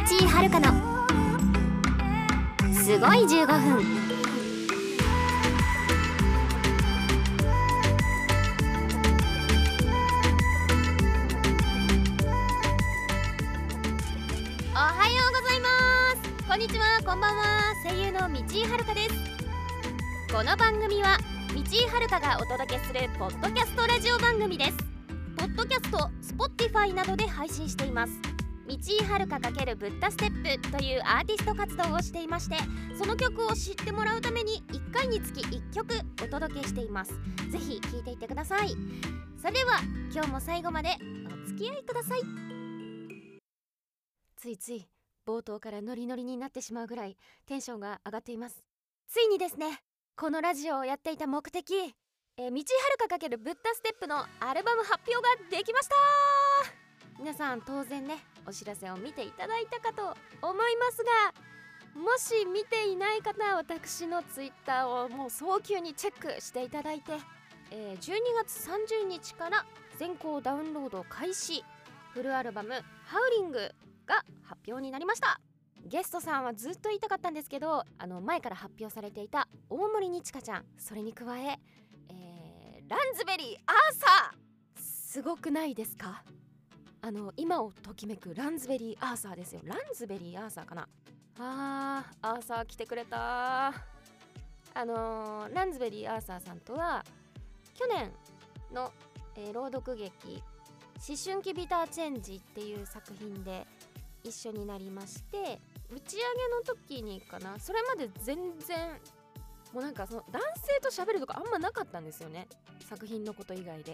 井遥の。すごい15分。おはようございます。こんにちは。こんばんは。声優の道井遥です。この番組は道井遥がお届けするポッドキャストラジオ番組です。ポッドキャスト、Spotify などで配信しています。道井遥×ブッダステップというアーティスト活動をしていましてその曲を知ってもらうために1回につき1曲お届けしています。ぜひ聴いていってください。それでは今日も最後までお付き合いください。ついつい冒頭からノリノリになってしまうぐらいテンションが上がっています。ついにですねこのラジオをやっていた目的えー、道はるか×ブッダステップのアルバム発表ができました。皆さん当然ねお知らせを見ていただいたかと思いますがもし見ていない方は私のツイッターをもう早急にチェックしていただいて、えー、12月30日から先行ダウンロード開始。フルアルバム「ハウリング」が発表になりました。ゲストさんはずっと言いたかったんですけどあの前から発表されていた大森にちかちゃんそれに加ええー、ランズベリーアーサーすごくないですか？あの今をときめくランズベリーアーサーですよ。ランズベリーアーサーかな。あーアーサー来てくれた。あのー、ランズベリーアーサーさんとは去年の、えー、朗読劇「思春期ビターチェンジ」っていう作品で一緒になりまして打ち上げの時にかな。それまで全然もうなんかその男性と喋るとかあんまなかったんですよね。作品のこと以外で。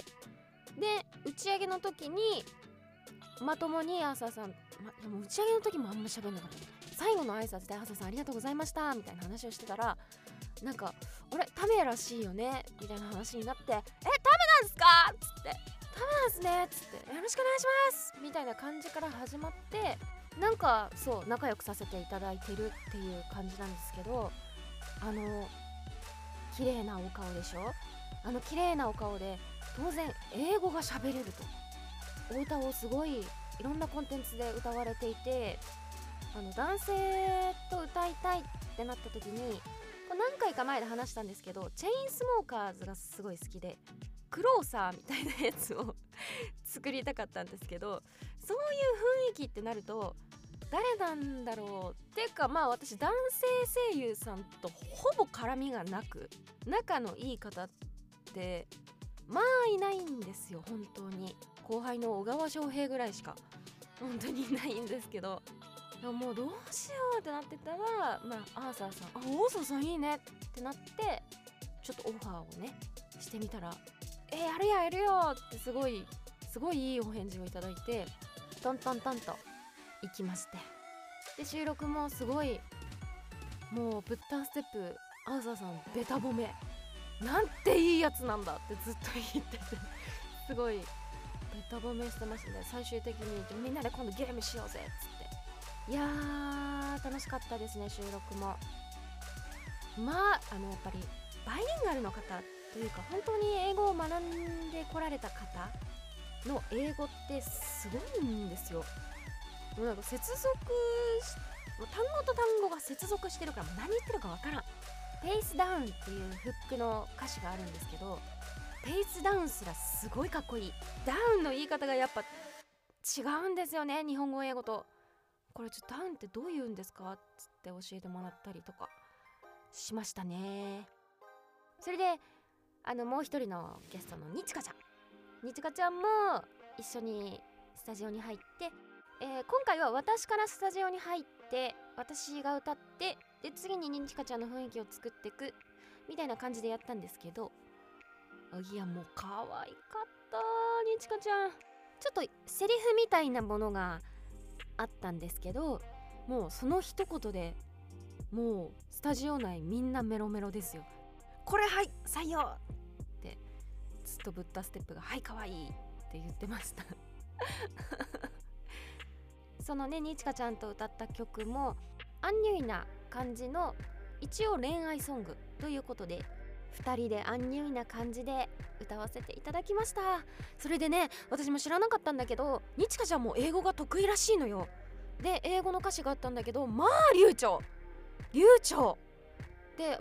で打ち上げの時にまともにアーサーさん、ま、でも打ち上げの時もあんま喋んなかった。最後の挨拶で「アーサーさんありがとうございました」みたいな話をしてたらなんか「あれタメらしいよね」みたいな話になって「えタメなんすか?」っつって「タメなんすね」っつって「よろしくお願いします」みたいな感じから始まってなんかそう仲良くさせていただいてるっていう感じなんですけどあの綺麗なお顔でしょ？あの綺麗なお顔で当然英語が喋れると。お歌をすごいいろんなコンテンツで歌われていてあの男性と歌いたいってなった時に何回か前で話したんですけどチェインスモーカーズがすごい好きでクローサーみたいなやつを 作りたかったんですけどそういう雰囲気ってなると誰なんだろうっていうかまあ私男性声優さんとほぼ絡みがなく仲のいい方ってまあいないんですよ本当に。後輩の小川翔平ぐらいしか本当にいないんですけど。もうどうしようってなってたらまあアーサーさん「あオーサーさんいいね」ってなってちょっとオファーをねしてみたら「えー、やるややるよ」ってすごいすごいいいお返事をいただいてトントントンと行きまして。で収録もすごいもうブッダーステップアーサーさんベタ褒め。なんていいやつなんだってずっと言っててすごいベタ褒めしてましたね最終的にみんなで今度ゲームしようぜっつって。いやー楽しかったですね収録も。まああのやっぱりバイリンガルの方というか本当に英語を学んでこられた方の英語ってすごいんですよ。もうなんか接続単語と単語が接続してるから何言ってるかわからんペースダウンっていうフックの歌詞があるんですけどペースダウンすらすごいかっこいい。ダウンの言い方がやっぱ違うんですよね日本語英語と。これちょっとダウンってどう言うんですかっつって教えてもらったりとかしましたね。それであのもう一人のゲストのにちかちゃん。にちかちゃんも一緒にスタジオに入ってえー、今回は私からスタジオに入って私が歌ってで次ににちかちゃんの雰囲気を作っていくみたいな感じでやったんですけどいやもう可愛かったにちかちゃん。ちょっとセリフみたいなものがあったんですけどもうその一言でもうスタジオ内みんなメロメロですよ。これはい採用!ってずっとブッダステップがはい可愛い!って言ってました。そのねにちかちゃんと歌った曲もアンニュイな感じの一応恋愛ソングということで2人でアンニュイな感じで歌わせていただきました。それでね私も知らなかったんだけどにちかちゃんも英語が得意らしいのよ。で英語の歌詞があったんだけどまあ流暢。流暢。で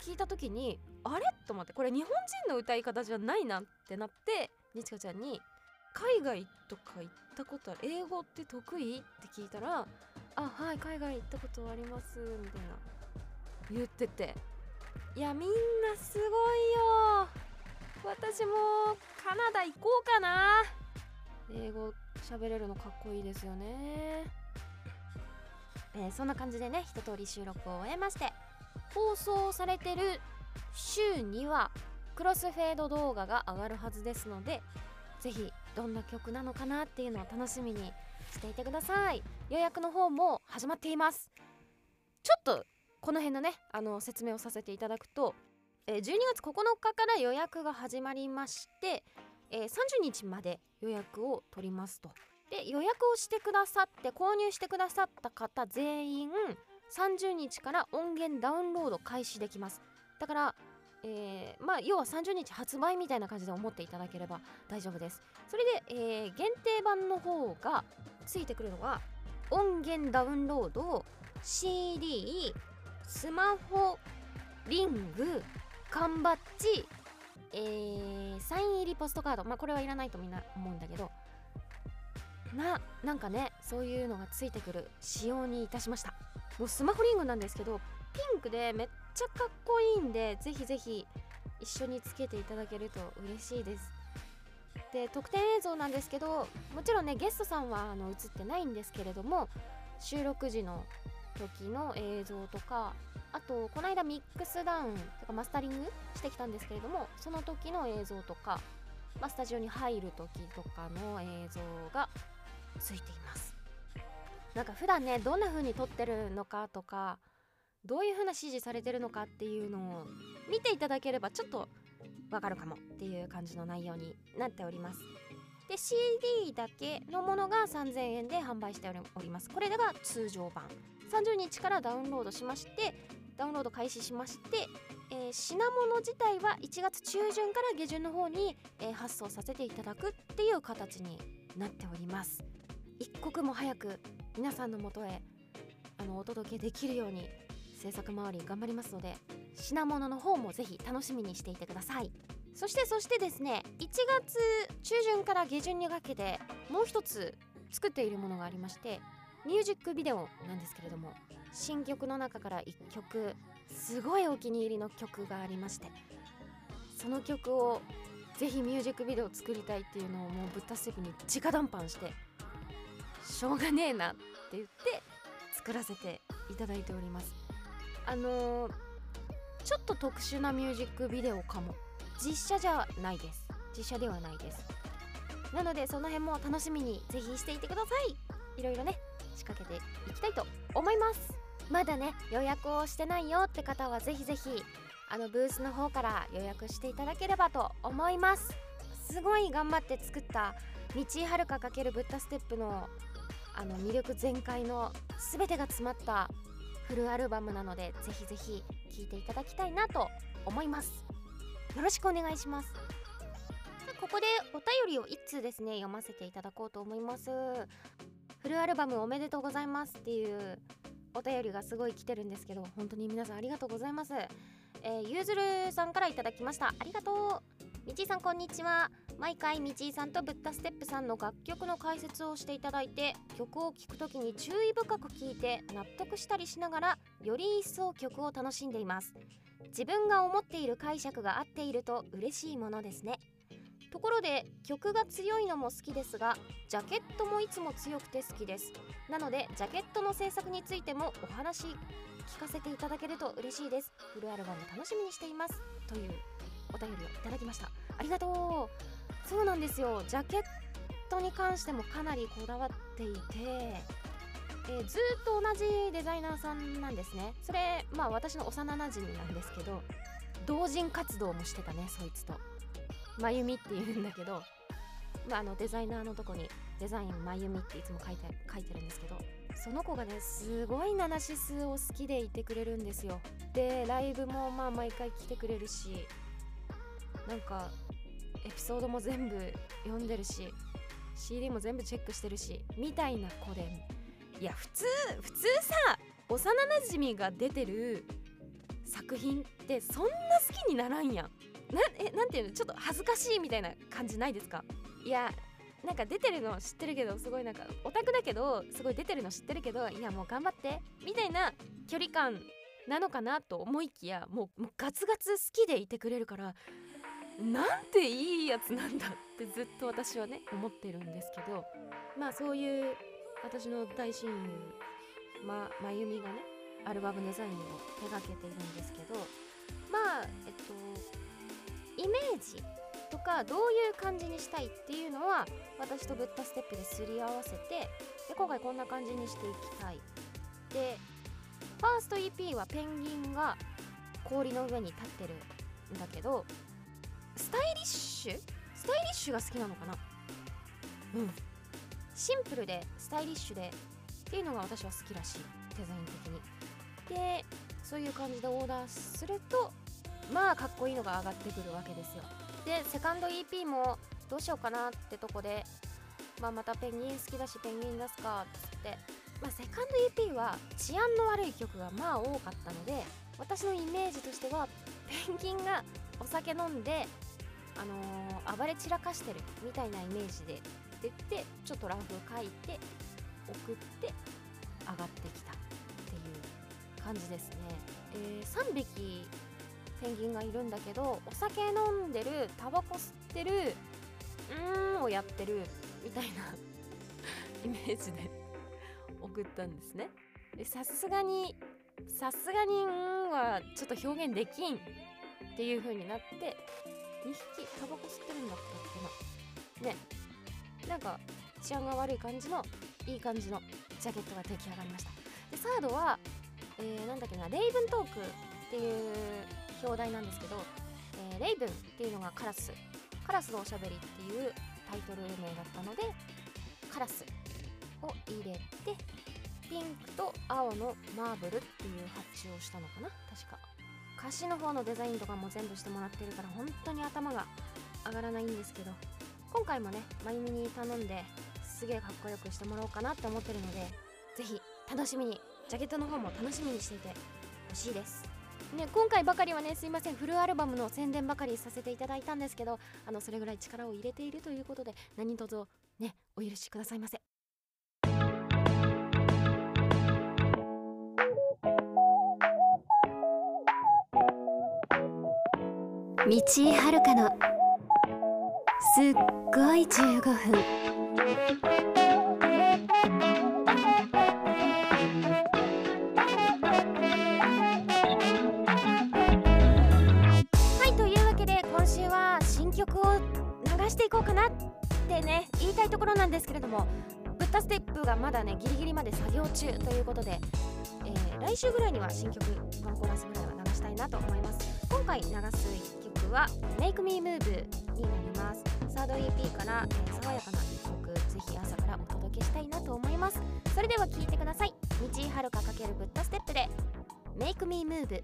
聞いた時にあれ？と思ってこれ日本人の歌い方じゃないなってなってにちかちゃんに「海外とか行ったことある英語って得意?」って聞いたら「あはい海外行ったことあります」みたいな。言ってて。いやみんなすごいよ。私もカナダ行こうかな。英語喋れるのかっこいいですよね。えーそんな感じでね一通り収録を終えまして放送されてる週にはクロスフェード動画が上がるはずですのでぜひどんな曲なのかなっていうのを楽しみにしていてください。予約の方も始まっています。ちょっとこの辺のねあの説明をさせていただくと、えー12月9日から予約が始まりまして、えー30日まで予約を取りますと。で予約をしてくださって購入してくださった方全員30日から音源ダウンロード開始できます。だから、えーまあ要は30日発売みたいな感じで思っていただければ大丈夫です。それで、えー限定版の方がついてくるのが音源ダウンロード CD スマホリング缶バッジえーサイン入りポストカード。まあこれはいらないとみんな思うんだけど。ななんかねそういうのがついてくる仕様にいたしました。もうスマホリングなんですけどピンクでめっちゃかっこいいんでぜひぜひ一緒につけていただけると嬉しいです。で特典映像なんですけどもちろんねゲストさんはあの映ってないんですけれども収録時の時の映像とかあとこの間ミックスダウンとかマスタリングしてきたんですけれどもその時の映像とか、まあ、スタジオに入る時とかの映像がついています。なんか普段ねどんな風に撮ってるのかとかどういう風な指示されてるのかっていうのを見ていただければちょっとわかるかもっていう感じの内容になっております。で CD だけのものが3000円で販売しております。これが通常版。30日からダウンロードしましてダウンロード開始しまして、えー品物自体は1月中旬から下旬の方に、えー発送させていただくっていう形になっております。一刻も早く皆さんのもとへあのお届けできるように制作周り頑張りますので品物の方もぜひ楽しみにしていてください。そしてそしてですね1月中旬から下旬にかけてもう一つ作っているものがありましてミュージックビデオなんですけれども新曲の中から1曲すごいお気に入りの曲がありましてその曲をぜひミュージックビデオ作りたいっていうのをもうブッダステップに直談判してしょうがねえなって言って作らせていただいております。あのーちょっと特殊なミュージックビデオかも。実写じゃないです。実写ではないです。なのでその辺も楽しみにぜひしていてください。いろいろね仕掛けていきたいと思います。まだね予約をしてないよって方はぜひぜひあのブースの方から予約していただければと思います。すごい頑張って作った道井遥×ブッダステップのあの魅力全開の全てが詰まったフルアルバムなのでぜひぜひ聴いていただきたいなと思います。よろしくお願いします。さあここでお便りを1通ですね読ませていただこうと思います。フルアルバムおめでとうございますっていうお便りがすごい来てるんですけど本当に皆さんありがとうございます。えーゆうずるさんからいただきました。ありがとう。みちいさんこんにちは。毎回みちいさんとブッダステップさんの楽曲の解説をしていただいて曲を聴くときに注意深く聴いて納得したりしながらより一層曲を楽しんでいます。自分が思っている解釈が合っていると嬉しいものですね。ところで曲が強いのも好きですがジャケットもいつも強くて好きです。なのでジャケットの制作についてもお話聞かせていただけると嬉しいです。フルアルバム楽しみにしています。というお便りをいただきました。ありがとう。そうなんですよ。ジャケットに関してもかなりこだわっていて、えーずっと同じデザイナーさんなんですね。それまあ私の幼なじみなんですけど同人活動もしてたねそいつと。まゆみっていうんだけど、まあ、あのデザイナーのとこにデザインまゆみっていつも書いて書いてるんですけどその子がねすごいナナシスを好きでいてくれるんですよ。でライブもまあ毎回来てくれるしなんかエピソードも全部読んでるし CD も全部チェックしてるしみたいな子で。いや普通普通さ幼なじみが出てる作品ってそんな好きにならんやん。なえなんていうの？ちょっと恥ずかしいみたいな感じないですか？いやなんか出てるの知ってるけどすごいなんかオタクだけどすごい出てるの知ってるけどいやもう頑張ってみたいな距離感なのかなと思いきやもうもうガツガツ好きでいてくれるからなんていいやつなんだってずっと私はね思ってるんですけどまあそういう私の大親友ままゆみがねアルバムデザインを手掛けているんですけどまあえっとイメージとかどういう感じにしたいっていうのは私とブッダステップですり合わせてで今回こんな感じにしていきたい。でファースト EP はペンギンが氷の上に立ってるんだけどスタイリッシュ？スタイリッシュが好きなのかな？うん。シンプルでスタイリッシュでっていうのが私は好きらしい。デザイン的に。でそういう感じでオーダーするとまあかっこいいのが上がってくるわけですよ。でセカンド EP もどうしようかなってとこで、まあ、またペンギン好きだしペンギン出すかっつって、まあ、セカンド EP は治安の悪い曲がまあ多かったので私のイメージとしてはペンギンがお酒飲んで、あのー、暴れ散らかしてるみたいなイメージで出て言ってちょっとラフ書いて送って上がってきたっていう感じですね、えー、3匹ペンギンがいるんだけどお酒飲んでるタバコ吸ってるうーんをやってるみたいな イメージで送ったんですね。さすがにさすがに「ん」はちょっと表現できんっていう風になって2匹タバコ吸ってるんだったっけな。ね。なんか治安が悪い感じのいい感じのジャケットが出来上がりました。でサードは、えー、なんだっけなレイブントークっていう表題なんですけど、えー、レイブンっていうのがカラス。カラスのおしゃべりっていうタイトル名だったのでカラスを入れてピンクと青のマーブルっていう発注をしたのかな確か。歌詞の方のデザインとかも全部してもらってるから本当に頭が上がらないんですけど今回もねまゆみに頼んですげえかっこよくしてもらおうかなって思ってるので是非楽しみにジャケットの方も楽しみにしていてほしいです。ね、今回ばかりはねすいませんフルアルバムの宣伝ばかりさせていただいたんですけどあのそれぐらい力を入れているということで何卒ねお許しくださいませ。道井遥のすっごい15分。はいというわけで今週は新曲を流していこうかなってね言いたいところなんですけれどもブッダステップがまだねギリギリまで作業中ということで、えー、来週ぐらいには新曲ワンコーラスぐらいは流したいなと思います。今回流すは Make Me Move になります。サード EP から、えー、爽やかな一曲ぜひ朝からお届けしたいなと思います。それでは聴いてください。道井遥かけるグッドステップで Make Me Move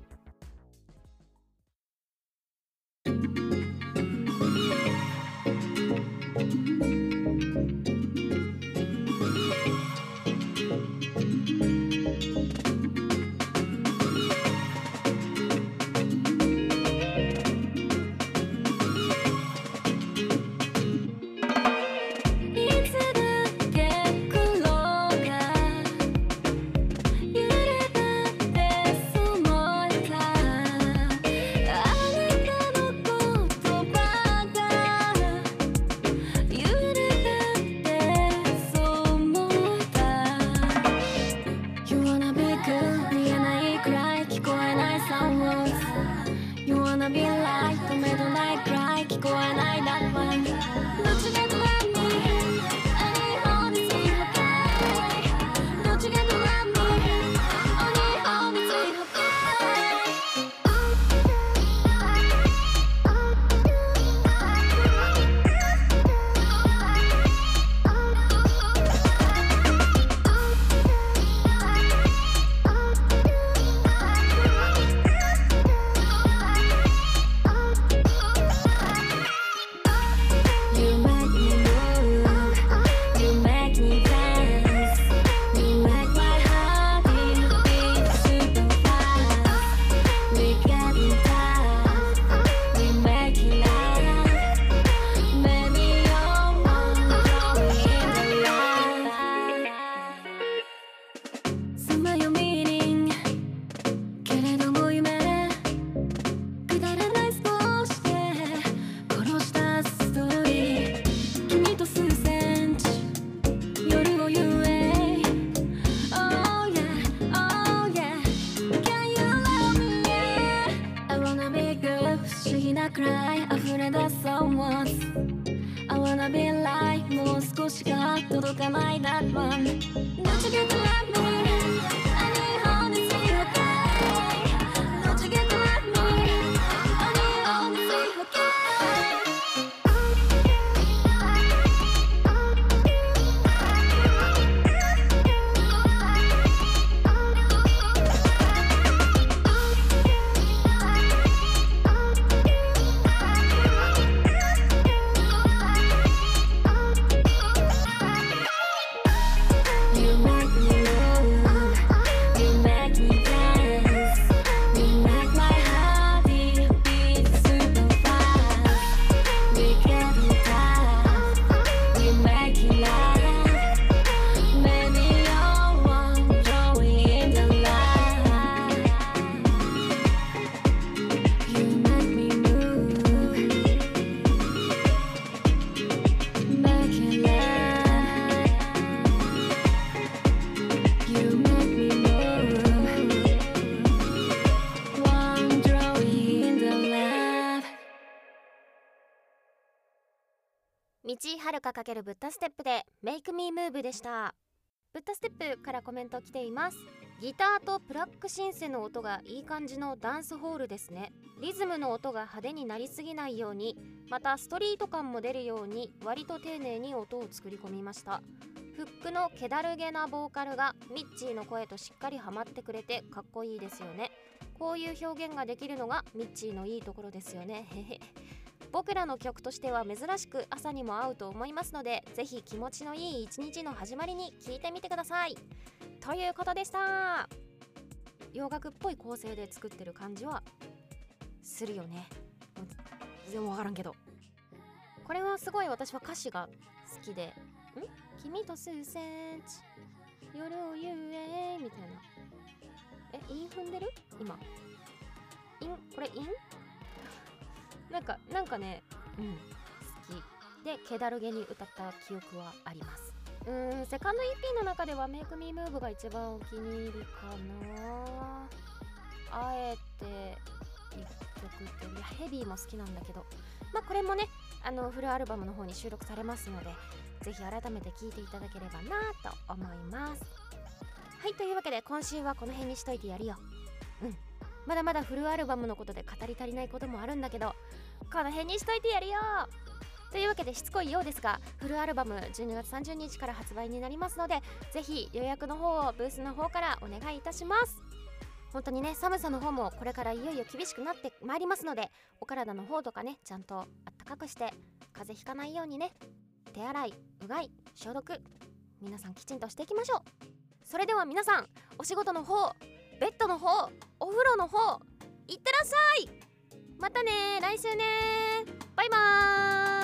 ブッダステップで Make Me Move でした。ブッダステップからコメント来ています。ギターとプラックシンセの音がいい感じのダンスホールですね。リズムの音が派手になりすぎないようにまたストリート感も出るように割と丁寧に音を作り込みました。フックの気だるげなボーカルがミッチーの声としっかりハマってくれてかっこいいですよね。こういう表現ができるのがミッチーのいいところですよね。へへ。僕らの曲としては珍しく朝にも合うと思いますのでぜひ気持ちのいい一日の始まりに聴いてみてください。ということでした。洋楽っぽい構成で作ってる感じはするよね。全然わからんけど。これはすごい私は歌詞が好きで。ん？君と数センチ夜を言えみたいな。えイン踏んでる？今。インこれインなんかなんかねうん好き。で気だるげに歌った記憶はあります。うーんセカンド EP の中では「Make Me Move」が一番お気に入りかな。あえて一曲っていやヘビーも好きなんだけど。まあこれもねあのフルアルバムの方に収録されますのでぜひ改めて聴いていただければなと思います。はいというわけで今週はこの辺にしといてやるよ。うん。まだまだフルアルバムのことで語り足りないこともあるんだけどこの辺にしといてやるよ。というわけでしつこいようですがフルアルバム12月30日から発売になりますのでぜひ予約の方をブースの方からお願いいたします。本当にね寒さの方もこれからいよいよ厳しくなってまいりますのでお体の方とかねちゃんとあったかくして風邪ひかないようにね手洗いうがい消毒皆さんきちんとしていきましょう。それでは皆さんお仕事の方ベッドの方お風呂の方いってらっしゃい。またね来週ね。バイバーイ。